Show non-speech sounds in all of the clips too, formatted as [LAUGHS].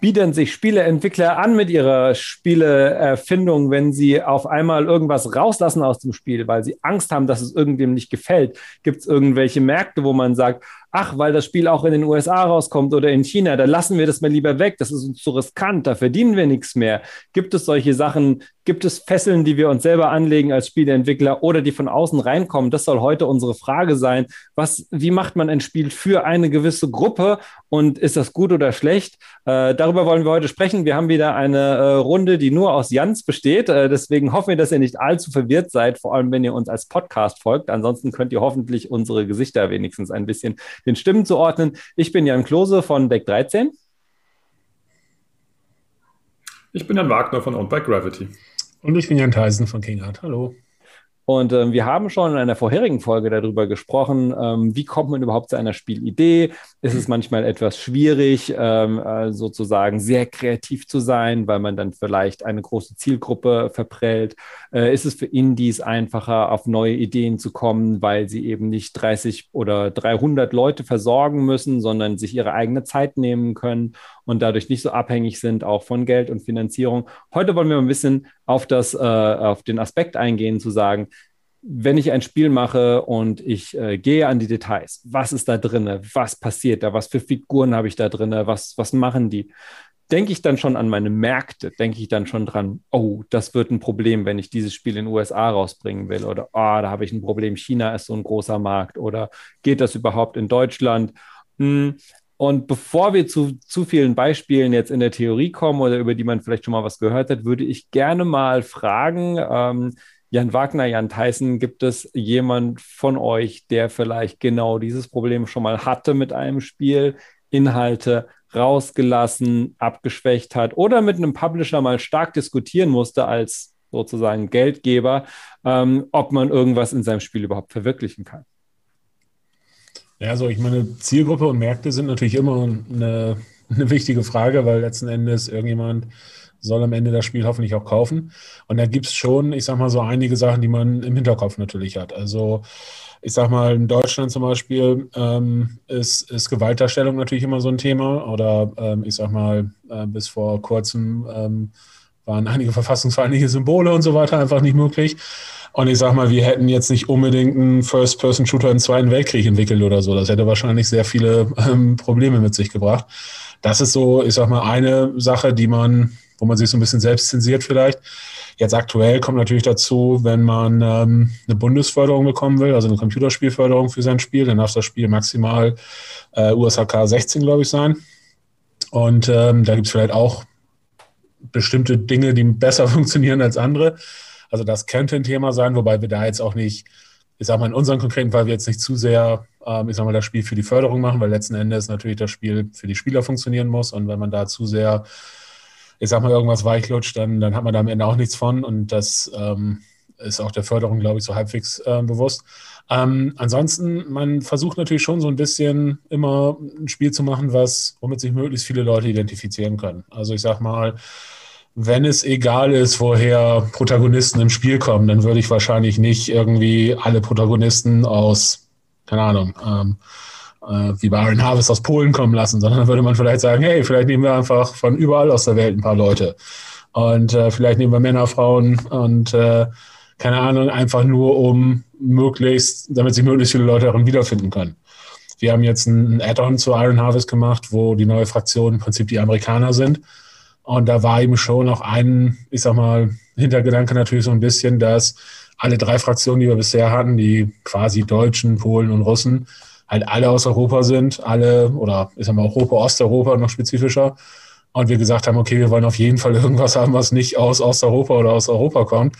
bieten sich Spieleentwickler an mit ihrer Spieleerfindung, wenn sie auf einmal irgendwas rauslassen aus dem Spiel, weil sie Angst haben, dass es irgendwem nicht gefällt? Gibt es irgendwelche Märkte, wo man sagt, ach, weil das Spiel auch in den USA rauskommt oder in China, da lassen wir das mal lieber weg, das ist uns zu riskant, da verdienen wir nichts mehr. Gibt es solche Sachen, gibt es Fesseln, die wir uns selber anlegen als Spieleentwickler oder die von außen reinkommen? Das soll heute unsere Frage sein. Was, wie macht man ein Spiel für eine gewisse Gruppe und ist das gut oder schlecht? Äh, darüber wollen wir heute sprechen. Wir haben wieder eine äh, Runde, die nur aus Jans besteht. Äh, deswegen hoffen wir, dass ihr nicht allzu verwirrt seid, vor allem wenn ihr uns als Podcast folgt. Ansonsten könnt ihr hoffentlich unsere Gesichter wenigstens ein bisschen den Stimmen zuordnen. Ich bin Jan Klose von Deck 13. Ich bin Jan Wagner von Owned by Gravity. Und ich bin Jan Theisen von King Art. Hallo. Und ähm, wir haben schon in einer vorherigen Folge darüber gesprochen, ähm, wie kommt man überhaupt zu einer Spielidee? Ist es manchmal etwas schwierig, ähm, äh, sozusagen sehr kreativ zu sein, weil man dann vielleicht eine große Zielgruppe verprellt? Äh, ist es für Indies einfacher, auf neue Ideen zu kommen, weil sie eben nicht 30 oder 300 Leute versorgen müssen, sondern sich ihre eigene Zeit nehmen können und dadurch nicht so abhängig sind, auch von Geld und Finanzierung? Heute wollen wir ein bisschen auf, das, äh, auf den Aspekt eingehen, zu sagen, wenn ich ein Spiel mache und ich äh, gehe an die Details, was ist da drin, was passiert da, was für Figuren habe ich da drin, was, was machen die, denke ich dann schon an meine Märkte, denke ich dann schon dran, oh, das wird ein Problem, wenn ich dieses Spiel in den USA rausbringen will oder oh, da habe ich ein Problem, China ist so ein großer Markt oder geht das überhaupt in Deutschland? Hm. Und bevor wir zu zu vielen Beispielen jetzt in der Theorie kommen oder über die man vielleicht schon mal was gehört hat, würde ich gerne mal fragen, ähm, Jan Wagner, Jan Tyson, gibt es jemand von euch, der vielleicht genau dieses Problem schon mal hatte mit einem Spiel, Inhalte rausgelassen, abgeschwächt hat oder mit einem Publisher mal stark diskutieren musste als sozusagen Geldgeber, ähm, ob man irgendwas in seinem Spiel überhaupt verwirklichen kann? Ja, also ich meine, Zielgruppe und Märkte sind natürlich immer eine, eine wichtige Frage, weil letzten Endes irgendjemand soll am Ende das Spiel hoffentlich auch kaufen. Und da gibt es schon, ich sag mal, so einige Sachen, die man im Hinterkopf natürlich hat. Also ich sag mal, in Deutschland zum Beispiel ähm, ist, ist Gewaltdarstellung natürlich immer so ein Thema. Oder ähm, ich sag mal, äh, bis vor kurzem ähm, waren einige verfassungsfeindliche Symbole und so weiter einfach nicht möglich. Und ich sag mal, wir hätten jetzt nicht unbedingt einen First-Person-Shooter im Zweiten Weltkrieg entwickelt oder so. Das hätte wahrscheinlich sehr viele ähm, Probleme mit sich gebracht. Das ist so, ich sag mal, eine Sache, die man wo man sich so ein bisschen selbst zensiert vielleicht. Jetzt aktuell kommt natürlich dazu, wenn man ähm, eine Bundesförderung bekommen will, also eine Computerspielförderung für sein Spiel, dann darf das Spiel maximal äh, USHK 16, glaube ich, sein. Und ähm, da gibt es vielleicht auch bestimmte Dinge, die besser [LAUGHS] funktionieren als andere. Also das könnte ein Thema sein, wobei wir da jetzt auch nicht, ich sage mal in unserem konkreten Fall, wir jetzt nicht zu sehr, ähm, ich sage mal, das Spiel für die Förderung machen, weil letzten Endes natürlich das Spiel für die Spieler funktionieren muss. Und wenn man da zu sehr ich sag mal, irgendwas weichlutscht, dann, dann hat man da am Ende auch nichts von. Und das ähm, ist auch der Förderung, glaube ich, so halbwegs äh, bewusst. Ähm, ansonsten, man versucht natürlich schon so ein bisschen immer ein Spiel zu machen, was, womit sich möglichst viele Leute identifizieren können. Also ich sag mal, wenn es egal ist, woher Protagonisten im Spiel kommen, dann würde ich wahrscheinlich nicht irgendwie alle Protagonisten aus, keine Ahnung, ähm, äh, wie bei Iron Harvest aus Polen kommen lassen, sondern dann würde man vielleicht sagen, hey, vielleicht nehmen wir einfach von überall aus der Welt ein paar Leute. Und äh, vielleicht nehmen wir Männer, Frauen und äh, keine Ahnung, einfach nur um möglichst, damit sich möglichst viele Leute darin wiederfinden können. Wir haben jetzt ein Add-on zu Iron Harvest gemacht, wo die neue Fraktion im Prinzip die Amerikaner sind. Und da war eben schon auch ein, ich sag mal, Hintergedanke natürlich so ein bisschen, dass alle drei Fraktionen, die wir bisher hatten, die quasi Deutschen, Polen und Russen, halt alle aus Europa sind, alle oder ich sag mal Europa, Osteuropa noch spezifischer. Und wir gesagt haben, okay, wir wollen auf jeden Fall irgendwas haben, was nicht aus Osteuropa oder aus Europa kommt.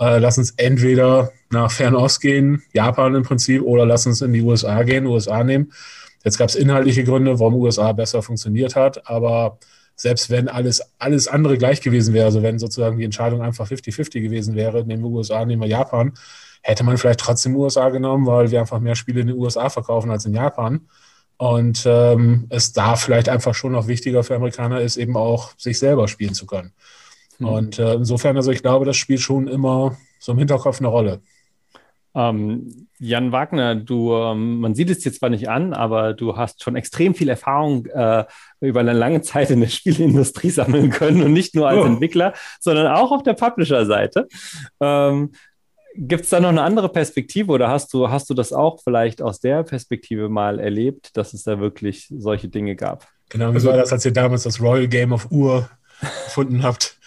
Äh, lass uns entweder nach Fernost gehen, Japan im Prinzip, oder lass uns in die USA gehen, USA nehmen. Jetzt gab es inhaltliche Gründe, warum USA besser funktioniert hat, aber selbst wenn alles, alles andere gleich gewesen wäre, also wenn sozusagen die Entscheidung einfach 50-50 gewesen wäre, nehmen wir USA, nehmen wir Japan, hätte man vielleicht trotzdem USA genommen, weil wir einfach mehr Spiele in den USA verkaufen als in Japan. Und ähm, es da vielleicht einfach schon noch wichtiger für Amerikaner ist, eben auch sich selber spielen zu können. Mhm. Und äh, insofern, also ich glaube, das spielt schon immer so im Hinterkopf eine Rolle. Ähm, Jan Wagner, du, ähm, man sieht es dir zwar nicht an, aber du hast schon extrem viel Erfahrung äh, über eine lange Zeit in der [LAUGHS] Spielindustrie sammeln können und nicht nur als oh. Entwickler, sondern auch auf der Publisher-Seite. Ähm, Gibt es da noch eine andere Perspektive oder hast du, hast du das auch vielleicht aus der Perspektive mal erlebt, dass es da wirklich solche Dinge gab? Genau, wie war das, als ihr damals das Royal Game of Ur gefunden habt?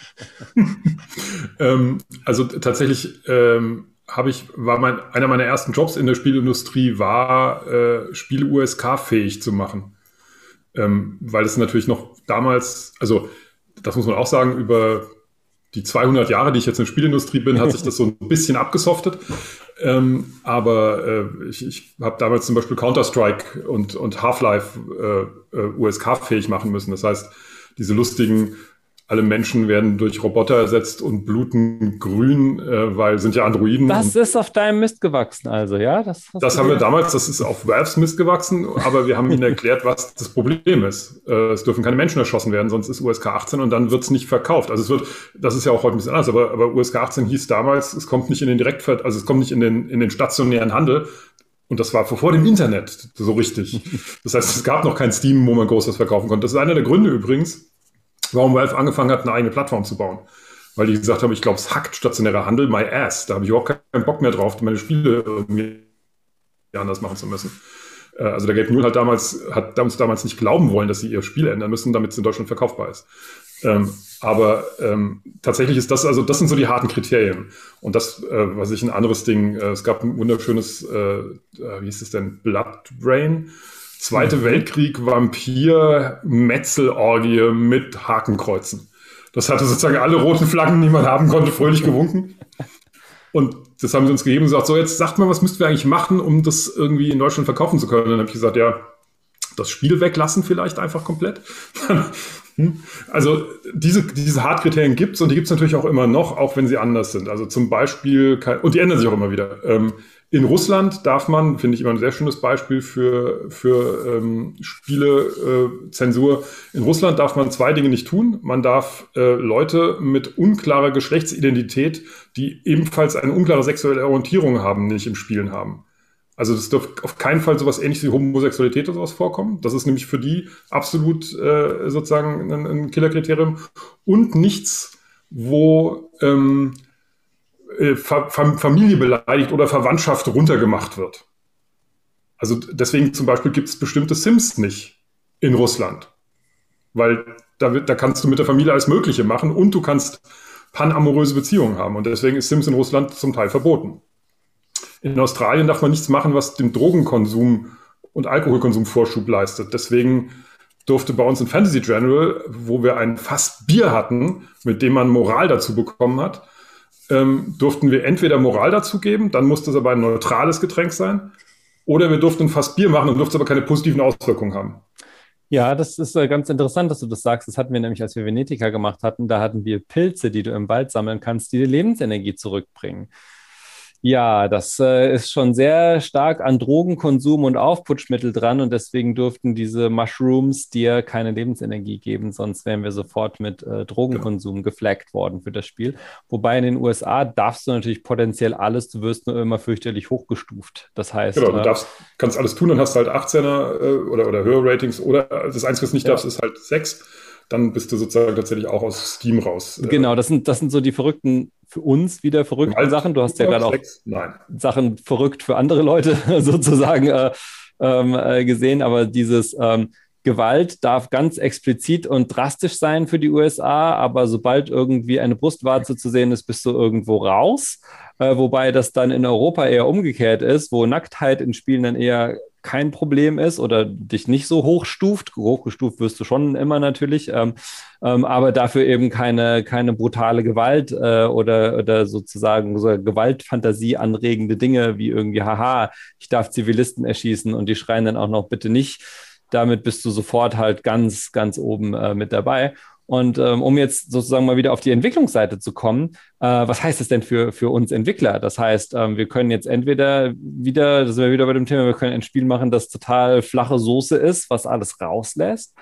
[LAUGHS] ähm, also tatsächlich ähm, habe ich, war mein, einer meiner ersten Jobs in der Spielindustrie war, äh, Spiele USK-fähig zu machen. Ähm, weil es natürlich noch damals, also das muss man auch sagen, über die 200 Jahre, die ich jetzt in der Spielindustrie bin, hat sich das so ein bisschen abgesoftet. Ähm, aber äh, ich, ich habe damals zum Beispiel Counter-Strike und, und Half-Life äh, äh, USK-fähig machen müssen. Das heißt, diese lustigen alle Menschen werden durch Roboter ersetzt und bluten grün, äh, weil sind ja Androiden. Das ist auf deinem Mist gewachsen, also, ja? Das, das haben wir damals, das ist auf Valves Mist gewachsen, aber wir haben ihnen erklärt, was das Problem ist. Äh, es dürfen keine Menschen erschossen werden, sonst ist USK 18 und dann wird es nicht verkauft. Also es wird, das ist ja auch heute ein bisschen anders, aber, aber USK 18 hieß damals, es kommt nicht in den Direktver also es kommt nicht in den, in den stationären Handel, und das war vor dem Internet so richtig. Das heißt, es gab noch kein Steam, wo man groß was verkaufen konnte. Das ist einer der Gründe übrigens, warum Valve angefangen hat, eine eigene Plattform zu bauen. Weil die gesagt haben, ich glaube, es hackt stationärer Handel my ass. Da habe ich überhaupt keinen Bock mehr drauf, meine Spiele irgendwie anders machen zu müssen. Äh, also der Gabe Newell hat damals, hat damals, damals nicht glauben wollen, dass sie ihr Spiel ändern müssen, damit es in Deutschland verkaufbar ist. Ähm, aber ähm, tatsächlich ist das, also das sind so die harten Kriterien. Und das, äh, was ich ein anderes Ding, äh, es gab ein wunderschönes, äh, äh wie hieß es denn, Blood Brain Zweite. Weltkrieg, Vampir, Metzelorgie mit Hakenkreuzen. Das hatte sozusagen alle roten Flaggen, die man haben konnte, fröhlich gewunken. Und das haben sie uns gegeben und gesagt, so jetzt sagt mal, was müssten wir eigentlich machen, um das irgendwie in Deutschland verkaufen zu können? Und dann habe ich gesagt, ja, das Spiel weglassen vielleicht einfach komplett. [LAUGHS] Hm? also diese, diese Hardkriterien gibt es und die gibt es natürlich auch immer noch, auch wenn sie anders sind. Also zum Beispiel, und die ändern sich auch immer wieder. Ähm, in Russland darf man, finde ich immer ein sehr schönes Beispiel für, für ähm, Spielezensur. Äh, in Russland darf man zwei Dinge nicht tun. Man darf äh, Leute mit unklarer Geschlechtsidentität, die ebenfalls eine unklare sexuelle Orientierung haben, nicht im Spielen haben. Also das darf auf keinen Fall sowas ähnliches wie Homosexualität oder sowas vorkommen. Das ist nämlich für die absolut äh, sozusagen ein, ein Killerkriterium. Und nichts, wo ähm, äh, Familie beleidigt oder Verwandtschaft runtergemacht wird. Also deswegen zum Beispiel gibt es bestimmte Sims nicht in Russland. Weil da, da kannst du mit der Familie alles Mögliche machen und du kannst panamoröse Beziehungen haben. Und deswegen ist Sims in Russland zum Teil verboten. In Australien darf man nichts machen, was dem Drogenkonsum und Alkoholkonsum Vorschub leistet. Deswegen durfte bei uns in Fantasy General, wo wir ein Fass Bier hatten, mit dem man Moral dazu bekommen hat, ähm, durften wir entweder Moral dazu geben, dann musste es aber ein neutrales Getränk sein, oder wir durften fast Bier machen und durfte aber keine positiven Auswirkungen haben. Ja, das ist äh, ganz interessant, dass du das sagst. Das hatten wir nämlich, als wir Venetica gemacht hatten. Da hatten wir Pilze, die du im Wald sammeln kannst, die dir Lebensenergie zurückbringen. Ja, das äh, ist schon sehr stark an Drogenkonsum und Aufputschmittel dran und deswegen durften diese Mushrooms dir keine Lebensenergie geben, sonst wären wir sofort mit äh, Drogenkonsum genau. geflaggt worden für das Spiel. Wobei in den USA darfst du natürlich potenziell alles, du wirst nur immer fürchterlich hochgestuft. Das heißt. Genau, du äh, darfst, kannst alles tun und hast halt 18er äh, oder, oder höhere Ratings oder das Einzige, was du nicht ja. darfst, ist halt 6 dann bist du sozusagen tatsächlich auch aus Steam raus. Äh. Genau, das sind, das sind so die verrückten, für uns wieder verrückten Alt Sachen. Du hast ja gerade auch Nein. Sachen verrückt für andere Leute [LAUGHS] sozusagen äh, ähm, äh, gesehen, aber dieses ähm, Gewalt darf ganz explizit und drastisch sein für die USA, aber sobald irgendwie eine Brustwarze zu sehen ist, bist du irgendwo raus. Äh, wobei das dann in Europa eher umgekehrt ist, wo Nacktheit in Spielen dann eher kein Problem ist oder dich nicht so hochstuft. Hochgestuft wirst du schon immer natürlich, ähm, ähm, aber dafür eben keine, keine brutale Gewalt äh, oder, oder sozusagen so Gewaltfantasie anregende Dinge wie irgendwie, haha, ich darf Zivilisten erschießen und die schreien dann auch noch bitte nicht. Damit bist du sofort halt ganz, ganz oben äh, mit dabei. Und ähm, um jetzt sozusagen mal wieder auf die Entwicklungsseite zu kommen, äh, was heißt das denn für, für uns Entwickler? Das heißt, ähm, wir können jetzt entweder wieder, da sind wir wieder bei dem Thema, wir können ein Spiel machen, das total flache Soße ist, was alles rauslässt.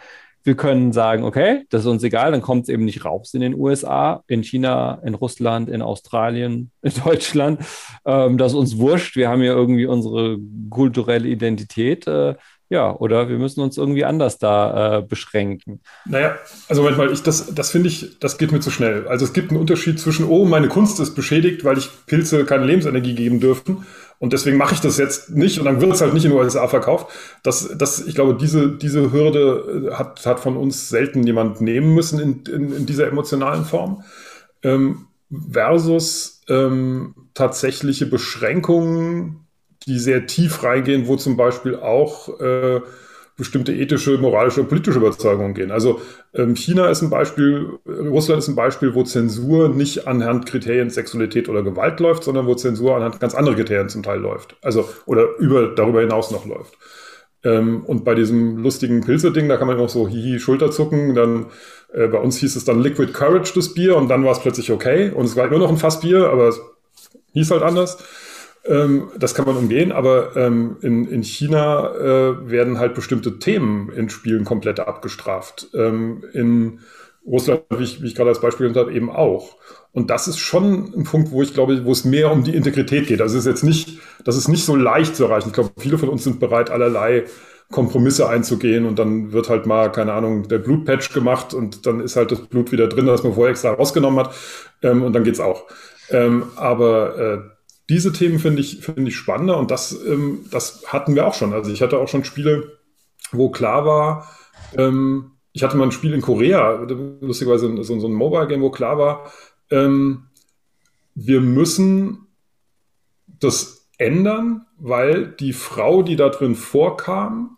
wir können sagen, okay, das ist uns egal, dann kommt es eben nicht raus in den USA, in China, in Russland, in Australien, [LAUGHS] in Deutschland. Ähm, das ist uns wurscht. Wir haben ja irgendwie unsere kulturelle Identität. Äh, ja, oder wir müssen uns irgendwie anders da äh, beschränken. Naja, also manchmal, ich, das, das finde ich, das geht mir zu schnell. Also es gibt einen Unterschied zwischen, oh, meine Kunst ist beschädigt, weil ich Pilze keine Lebensenergie geben dürfen. Und deswegen mache ich das jetzt nicht und dann wird es halt nicht in den USA verkauft. Das, das, ich glaube, diese, diese Hürde äh, hat, hat von uns selten jemand nehmen müssen in, in, in dieser emotionalen Form. Ähm, versus ähm, tatsächliche Beschränkungen die sehr tief reingehen, wo zum Beispiel auch äh, bestimmte ethische, moralische, politische Überzeugungen gehen. Also ähm, China ist ein Beispiel, Russland ist ein Beispiel, wo Zensur nicht anhand Kriterien Sexualität oder Gewalt läuft, sondern wo Zensur anhand ganz anderer Kriterien zum Teil läuft. Also oder über darüber hinaus noch läuft. Ähm, und bei diesem lustigen Pilze-Ding, da kann man noch so hihi Schulter zucken. Dann äh, bei uns hieß es dann Liquid Courage das Bier und dann war es plötzlich okay und es war immer noch ein Fassbier, aber es hieß halt anders. Ähm, das kann man umgehen, aber ähm, in, in China äh, werden halt bestimmte Themen in Spielen komplett abgestraft. Ähm, in Russland, wie ich, wie ich gerade als Beispiel genannt habe, eben auch. Und das ist schon ein Punkt, wo ich glaube, wo es mehr um die Integrität geht. Also es ist jetzt nicht, das ist nicht so leicht zu erreichen. Ich glaube, viele von uns sind bereit, allerlei Kompromisse einzugehen und dann wird halt mal, keine Ahnung, der Blutpatch gemacht und dann ist halt das Blut wieder drin, das man vorher extra rausgenommen hat ähm, und dann geht's auch. Ähm, aber äh, diese Themen finde ich, finde ich spannender und das, ähm, das hatten wir auch schon. Also ich hatte auch schon Spiele, wo klar war, ähm, ich hatte mal ein Spiel in Korea, lustigerweise so, so ein Mobile-Game, wo klar war, ähm, wir müssen das ändern, weil die Frau, die da drin vorkam,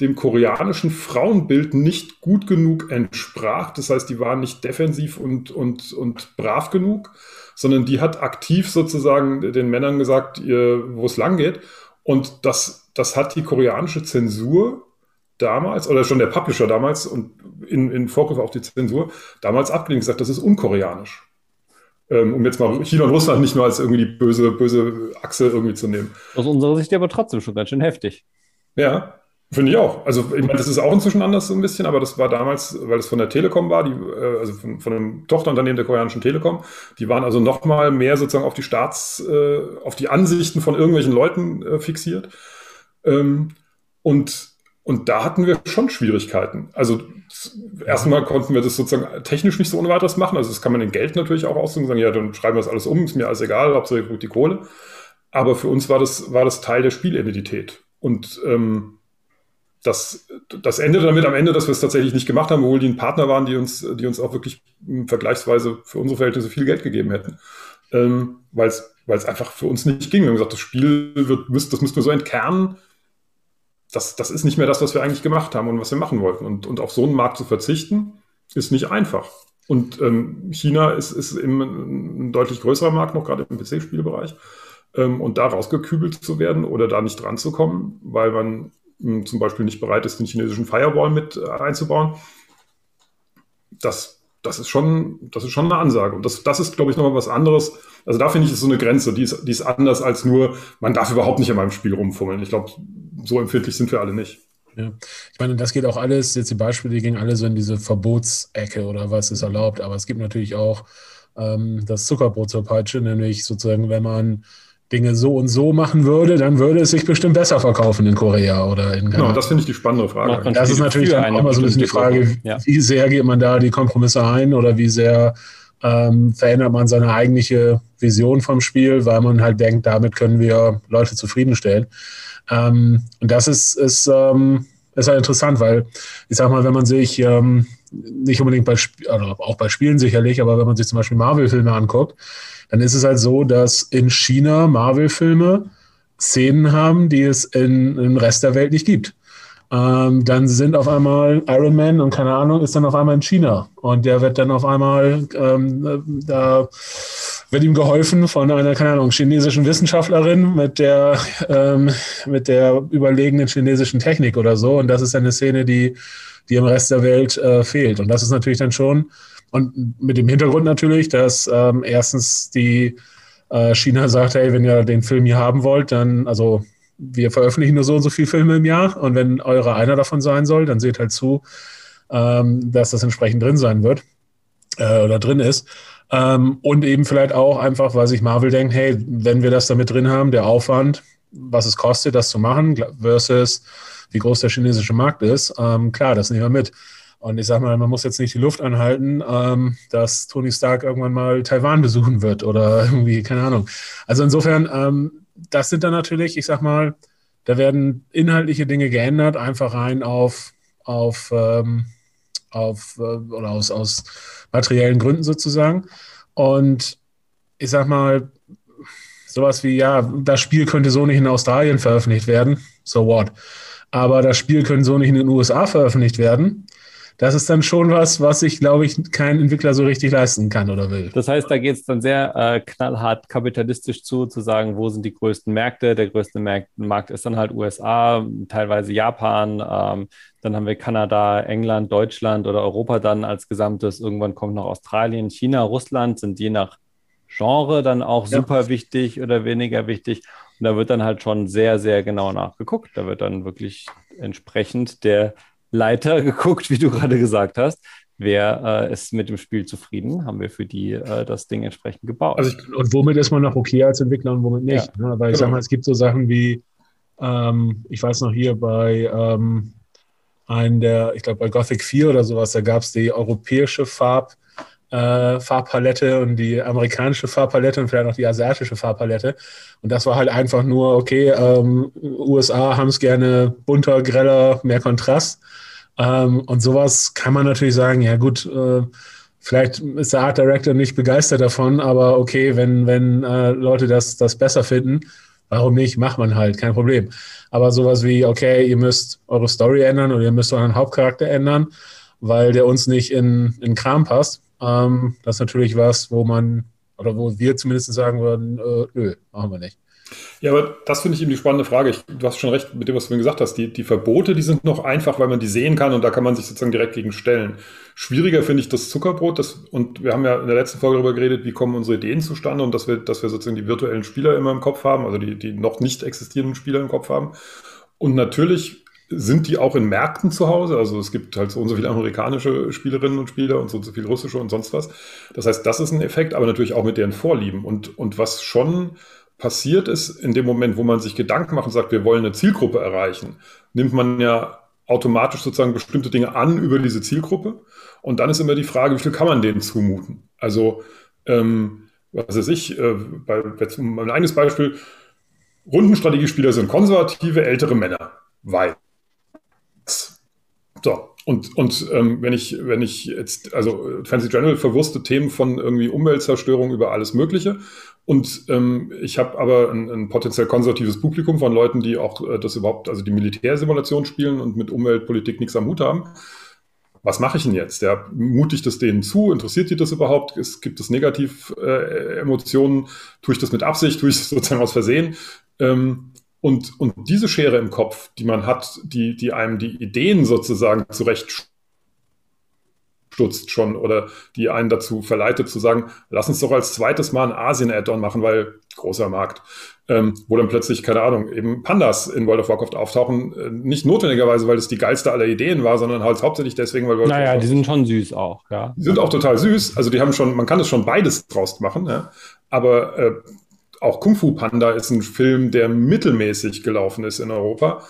dem koreanischen Frauenbild nicht gut genug entsprach. Das heißt, die waren nicht defensiv und, und, und brav genug sondern die hat aktiv sozusagen den Männern gesagt, wo es lang geht. Und das, das hat die koreanische Zensur damals, oder schon der Publisher damals und in, in Vorgriff auf die Zensur, damals abgelehnt gesagt, das ist unkoreanisch. Ähm, um jetzt mal China und Russland nicht nur als irgendwie die böse, böse Achse irgendwie zu nehmen. Aus unserer Sicht aber trotzdem schon ganz schön heftig. Ja, Finde ich auch. Also ich meine, das ist auch inzwischen anders so ein bisschen, aber das war damals, weil es von der Telekom war, die, äh, also von, von einem Tochterunternehmen der koreanischen Telekom, die waren also noch mal mehr sozusagen auf die Staats, äh, auf die Ansichten von irgendwelchen Leuten äh, fixiert. Ähm, und, und da hatten wir schon Schwierigkeiten. Also erstmal konnten wir das sozusagen technisch nicht so ohne weiteres machen. Also das kann man in Geld natürlich auch ausdrücken, sagen, ja, dann schreiben wir das alles um, ist mir alles egal, Hauptsache die Kohle. Aber für uns war das, war das Teil der Spielidentität. Und ähm, das, das endete damit am Ende, dass wir es tatsächlich nicht gemacht haben, obwohl die ein Partner waren, die uns, die uns auch wirklich vergleichsweise für unsere Verhältnisse viel Geld gegeben hätten. Ähm, weil es einfach für uns nicht ging. Wir haben gesagt, das Spiel wird, das müssen wir so entkernen. Das, das ist nicht mehr das, was wir eigentlich gemacht haben und was wir machen wollten. Und, und auf so einen Markt zu verzichten, ist nicht einfach. Und ähm, China ist, ist im, ein deutlich größerer Markt, noch gerade im PC-Spielbereich. Ähm, und da rausgekübelt zu werden oder da nicht dran zu kommen, weil man zum Beispiel nicht bereit ist, den chinesischen Firewall mit äh, einzubauen. Das, das, ist schon, das ist schon eine Ansage. Und das, das ist, glaube ich, nochmal was anderes. Also da finde ich, ist so eine Grenze, die ist, die ist anders als nur, man darf überhaupt nicht an meinem Spiel rumfummeln. Ich glaube, so empfindlich sind wir alle nicht. Ja. Ich meine, das geht auch alles, jetzt die Beispiele, die gehen alle so in diese Verbotsecke oder was ist erlaubt. Aber es gibt natürlich auch ähm, das Zuckerbrot zur Peitsche, nämlich sozusagen, wenn man Dinge so und so machen würde, dann würde es sich bestimmt besser verkaufen in Korea oder in Genau, das finde ich die spannende Frage. Das ist natürlich auch immer so ein bisschen die Frage, ja. wie sehr geht man da die Kompromisse ein oder wie sehr ähm, verändert man seine eigentliche Vision vom Spiel, weil man halt denkt, damit können wir Leute zufriedenstellen. Ähm, und das ist, ist, ähm, ist halt interessant, weil ich sag mal, wenn man sich ähm, nicht unbedingt bei, also auch bei Spielen sicherlich, aber wenn man sich zum Beispiel Marvel-Filme anguckt, dann ist es halt so, dass in China Marvel-Filme Szenen haben, die es in, im Rest der Welt nicht gibt. Ähm, dann sind auf einmal Iron Man und keine Ahnung, ist dann auf einmal in China. Und der wird dann auf einmal, ähm, da wird ihm geholfen von einer, keine Ahnung, chinesischen Wissenschaftlerin mit der, ähm, mit der überlegenen chinesischen Technik oder so. Und das ist eine Szene, die, die im Rest der Welt äh, fehlt. Und das ist natürlich dann schon und mit dem Hintergrund natürlich, dass ähm, erstens die äh, China sagt, hey, wenn ihr den Film hier haben wollt, dann, also wir veröffentlichen nur so und so viele Filme im Jahr und wenn eure einer davon sein soll, dann seht halt zu, ähm, dass das entsprechend drin sein wird äh, oder drin ist. Ähm, und eben vielleicht auch einfach, weil sich Marvel denkt, hey, wenn wir das damit drin haben, der Aufwand, was es kostet, das zu machen, versus wie groß der chinesische Markt ist, ähm, klar, das nehmen wir mit. Und ich sage mal, man muss jetzt nicht die Luft anhalten, ähm, dass Tony Stark irgendwann mal Taiwan besuchen wird oder [LAUGHS] irgendwie, keine Ahnung. Also insofern, ähm, das sind dann natürlich, ich sag mal, da werden inhaltliche Dinge geändert, einfach rein auf, auf, ähm, auf äh, oder aus, aus materiellen Gründen sozusagen. Und ich sag mal, sowas wie, ja, das Spiel könnte so nicht in Australien veröffentlicht werden, so what. Aber das Spiel könnte so nicht in den USA veröffentlicht werden das ist dann schon was, was sich, glaube ich, kein Entwickler so richtig leisten kann oder will. Das heißt, da geht es dann sehr äh, knallhart kapitalistisch zu, zu sagen, wo sind die größten Märkte. Der größte Markt ist dann halt USA, teilweise Japan. Ähm, dann haben wir Kanada, England, Deutschland oder Europa dann als Gesamtes. Irgendwann kommt noch Australien, China, Russland, sind je nach Genre dann auch ja. super wichtig oder weniger wichtig. Und da wird dann halt schon sehr, sehr genau nachgeguckt. Da wird dann wirklich entsprechend der Leiter [LAUGHS] geguckt, wie du gerade gesagt hast. Wer äh, ist mit dem Spiel zufrieden? Haben wir für die äh, das Ding entsprechend gebaut. Also ich, und womit ist man noch okay als Entwickler und womit nicht? Ja. Ne? Weil ich genau. sag mal, es gibt so Sachen wie, ähm, ich weiß noch hier bei ähm, einem der, ich glaube bei Gothic 4 oder sowas, da gab es die europäische Farb, äh, Farbpalette und die amerikanische Farbpalette und vielleicht noch die asiatische Farbpalette. Und das war halt einfach nur, okay, ähm, USA haben es gerne bunter, greller, mehr Kontrast. Ähm, und sowas kann man natürlich sagen, ja gut, äh, vielleicht ist der Art Director nicht begeistert davon, aber okay, wenn, wenn äh, Leute das, das besser finden, warum nicht, macht man halt, kein Problem. Aber sowas wie, okay, ihr müsst eure Story ändern oder ihr müsst euren Hauptcharakter ändern, weil der uns nicht in, in Kram passt ähm, das ist natürlich was, wo man, oder wo wir zumindest sagen würden, äh, nö, machen wir nicht. Ja, aber das finde ich eben die spannende Frage. Ich, du hast schon recht mit dem, was du mir gesagt hast. Die, die Verbote, die sind noch einfach, weil man die sehen kann und da kann man sich sozusagen direkt gegen stellen. Schwieriger finde ich das Zuckerbrot. Das, und wir haben ja in der letzten Folge darüber geredet, wie kommen unsere Ideen zustande und dass wir, dass wir sozusagen die virtuellen Spieler immer im Kopf haben, also die, die noch nicht existierenden Spieler im Kopf haben. Und natürlich sind die auch in Märkten zu Hause. Also es gibt halt so und so viele amerikanische Spielerinnen und Spieler und so und so viel russische und sonst was. Das heißt, das ist ein Effekt, aber natürlich auch mit deren Vorlieben. Und, und was schon passiert ist, in dem Moment, wo man sich Gedanken macht und sagt, wir wollen eine Zielgruppe erreichen, nimmt man ja automatisch sozusagen bestimmte Dinge an über diese Zielgruppe. Und dann ist immer die Frage, wie viel kann man denen zumuten? Also, ähm, was weiß ich, äh, bei, jetzt mein eigenes Beispiel, Rundenstrategiespieler sind konservative, ältere Männer, weil so, und, und ähm, wenn ich, wenn ich jetzt, also Fancy General verwurstet Themen von irgendwie Umweltzerstörung über alles Mögliche. Und ähm, ich habe aber ein, ein potenziell konservatives Publikum von Leuten, die auch äh, das überhaupt, also die Militärsimulation spielen und mit Umweltpolitik nichts am Hut haben. Was mache ich denn jetzt? Ja, mute ich das denen zu? Interessiert die das überhaupt? Es, gibt es Negativ-Emotionen? Äh, Tue ich das mit Absicht? Tue ich das sozusagen aus Versehen? Ähm, und, und diese Schere im Kopf, die man hat, die, die einem die Ideen sozusagen zurecht stutzt schon oder die einen dazu verleitet zu sagen, lass uns doch als zweites Mal ein Asien-Add-on machen, weil großer Markt, ähm, wo dann plötzlich, keine Ahnung, eben Pandas in World of Warcraft auftauchen, äh, nicht notwendigerweise, weil es die geilste aller Ideen war, sondern halt hauptsächlich deswegen, weil World Naja, die sind schon süß auch, ja. Die sind auch total süß, also die haben schon, man kann es schon beides draus machen, ja. aber äh, auch Kung Fu Panda ist ein Film, der mittelmäßig gelaufen ist in Europa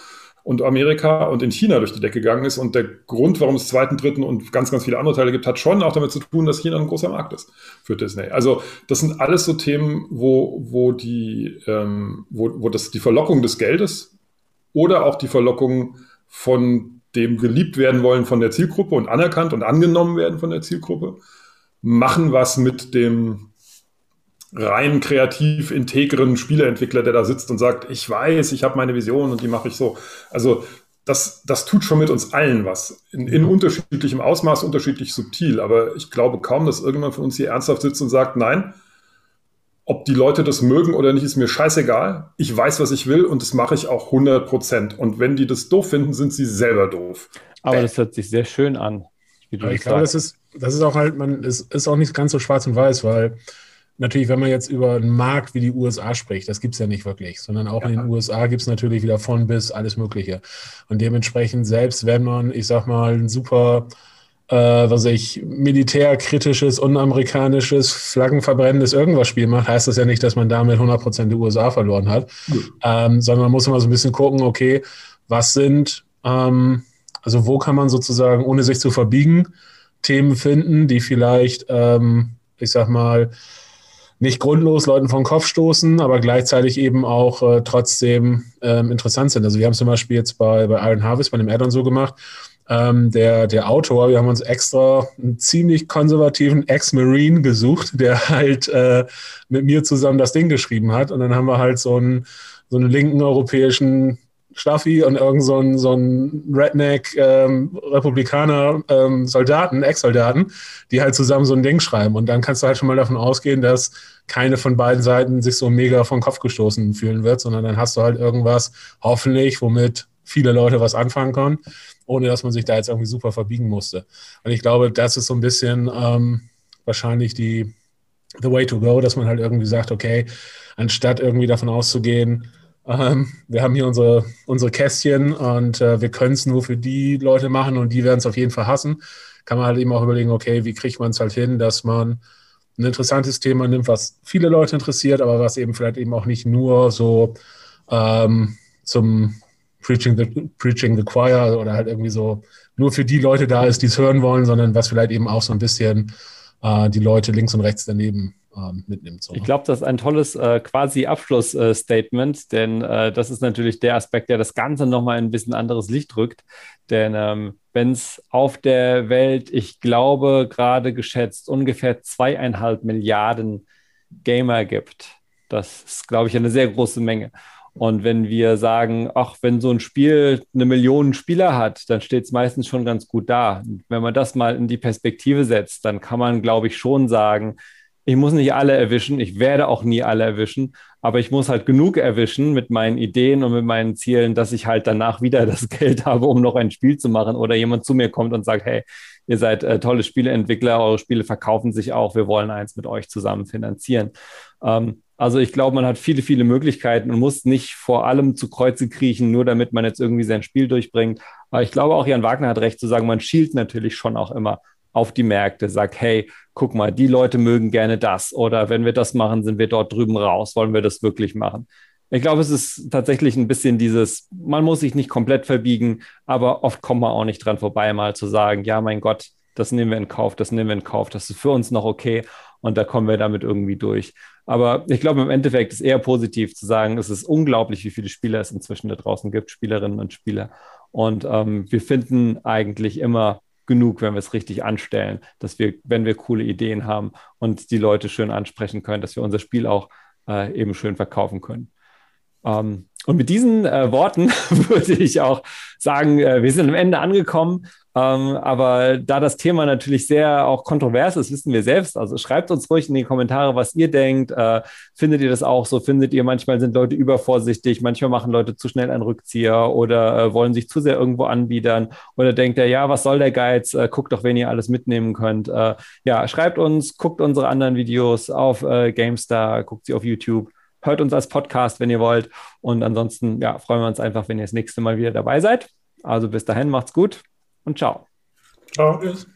und Amerika und in China durch die Decke gegangen ist. Und der Grund, warum es zweiten, dritten und ganz, ganz viele andere Teile gibt, hat schon auch damit zu tun, dass China ein großer Markt ist für Disney. Also das sind alles so Themen, wo, wo, die, ähm, wo, wo das die Verlockung des Geldes oder auch die Verlockung von dem geliebt werden wollen von der Zielgruppe und anerkannt und angenommen werden von der Zielgruppe, machen was mit dem rein kreativ integren Spieleentwickler, der da sitzt und sagt, ich weiß, ich habe meine Vision und die mache ich so. Also das, das tut schon mit uns allen was. In, in unterschiedlichem Ausmaß, unterschiedlich subtil. Aber ich glaube kaum, dass irgendjemand von uns hier ernsthaft sitzt und sagt, nein, ob die Leute das mögen oder nicht, ist mir scheißegal. Ich weiß, was ich will und das mache ich auch 100 Prozent. Und wenn die das doof finden, sind sie selber doof. Aber das hört sich sehr schön an. ich glaube, das ist, das ist auch halt, man, es ist auch nicht ganz so schwarz und weiß, weil natürlich, wenn man jetzt über einen Markt wie die USA spricht, das gibt es ja nicht wirklich, sondern auch ja. in den USA gibt es natürlich wieder von bis alles Mögliche. Und dementsprechend, selbst wenn man, ich sag mal, ein super, äh, was ich, militärkritisches, unamerikanisches, flaggenverbrennendes irgendwas Spiel macht, heißt das ja nicht, dass man damit 100% der USA verloren hat, ähm, sondern man muss immer so ein bisschen gucken, okay, was sind, ähm, also wo kann man sozusagen, ohne sich zu verbiegen, Themen finden, die vielleicht, ähm, ich sag mal, nicht grundlos Leuten vom Kopf stoßen, aber gleichzeitig eben auch äh, trotzdem ähm, interessant sind. Also wir haben zum Beispiel jetzt bei, bei Iron Harvest, bei dem Addon so gemacht, ähm, der, der Autor, wir haben uns extra einen ziemlich konservativen Ex-Marine gesucht, der halt äh, mit mir zusammen das Ding geschrieben hat. Und dann haben wir halt so einen, so einen linken europäischen Staffi und irgend so ein, so ein Redneck ähm, Republikaner ähm, Soldaten, Ex-Soldaten, die halt zusammen so ein Ding schreiben. Und dann kannst du halt schon mal davon ausgehen, dass keine von beiden Seiten sich so mega vom Kopf gestoßen fühlen wird, sondern dann hast du halt irgendwas, hoffentlich, womit viele Leute was anfangen können, ohne dass man sich da jetzt irgendwie super verbiegen musste. Und ich glaube, das ist so ein bisschen ähm, wahrscheinlich die the way to go, dass man halt irgendwie sagt, okay, anstatt irgendwie davon auszugehen, ähm, wir haben hier unsere, unsere Kästchen und äh, wir können es nur für die Leute machen und die werden es auf jeden Fall hassen. Kann man halt eben auch überlegen, okay, wie kriegt man es halt hin, dass man ein interessantes Thema nimmt, was viele Leute interessiert, aber was eben vielleicht eben auch nicht nur so ähm, zum Preaching the, Preaching the Choir oder halt irgendwie so nur für die Leute da ist, die es hören wollen, sondern was vielleicht eben auch so ein bisschen äh, die Leute links und rechts daneben ähm, mitnimmt. So. Ich glaube, das ist ein tolles äh, quasi Abschlussstatement, äh, denn äh, das ist natürlich der Aspekt, der das Ganze nochmal in ein bisschen anderes Licht rückt. Denn ähm, wenn es auf der Welt, ich glaube, gerade geschätzt ungefähr zweieinhalb Milliarden Gamer gibt, das ist, glaube ich, eine sehr große Menge. Und wenn wir sagen, ach, wenn so ein Spiel eine Million Spieler hat, dann steht es meistens schon ganz gut da. wenn man das mal in die Perspektive setzt, dann kann man, glaube ich, schon sagen, ich muss nicht alle erwischen, ich werde auch nie alle erwischen, aber ich muss halt genug erwischen mit meinen Ideen und mit meinen Zielen, dass ich halt danach wieder [LAUGHS] das Geld habe, um noch ein Spiel zu machen oder jemand zu mir kommt und sagt, hey, ihr seid äh, tolle Spieleentwickler, eure Spiele verkaufen sich auch, wir wollen eins mit euch zusammen finanzieren. Ähm, also ich glaube, man hat viele, viele Möglichkeiten und muss nicht vor allem zu Kreuze kriechen, nur damit man jetzt irgendwie sein Spiel durchbringt. Aber ich glaube auch, Jan Wagner hat recht zu sagen, man schielt natürlich schon auch immer auf die Märkte, sagt, hey, guck mal, die Leute mögen gerne das oder wenn wir das machen, sind wir dort drüben raus, wollen wir das wirklich machen. Ich glaube, es ist tatsächlich ein bisschen dieses, man muss sich nicht komplett verbiegen, aber oft kommt man auch nicht dran vorbei, mal zu sagen, ja, mein Gott, das nehmen wir in Kauf, das nehmen wir in Kauf, das ist für uns noch okay und da kommen wir damit irgendwie durch. Aber ich glaube, im Endeffekt ist eher positiv zu sagen, es ist unglaublich, wie viele Spieler es inzwischen da draußen gibt, Spielerinnen und Spieler. Und ähm, wir finden eigentlich immer genug, wenn wir es richtig anstellen, dass wir, wenn wir coole Ideen haben und die Leute schön ansprechen können, dass wir unser Spiel auch äh, eben schön verkaufen können. Ähm, und mit diesen äh, Worten [LAUGHS] würde ich auch sagen, äh, wir sind am Ende angekommen. Ähm, aber da das Thema natürlich sehr auch kontrovers ist, wissen wir selbst. Also schreibt uns ruhig in die Kommentare, was ihr denkt. Äh, findet ihr das auch so? Findet ihr, manchmal sind Leute übervorsichtig, manchmal machen Leute zu schnell einen Rückzieher oder äh, wollen sich zu sehr irgendwo anbiedern oder denkt er, ja, was soll der Geiz? Äh, guckt doch, wenn ihr alles mitnehmen könnt. Äh, ja, schreibt uns, guckt unsere anderen Videos auf GameStar, guckt sie auf YouTube hört uns als Podcast, wenn ihr wollt. Und ansonsten ja, freuen wir uns einfach, wenn ihr das nächste Mal wieder dabei seid. Also bis dahin, macht's gut und ciao. Ciao. Tschüss.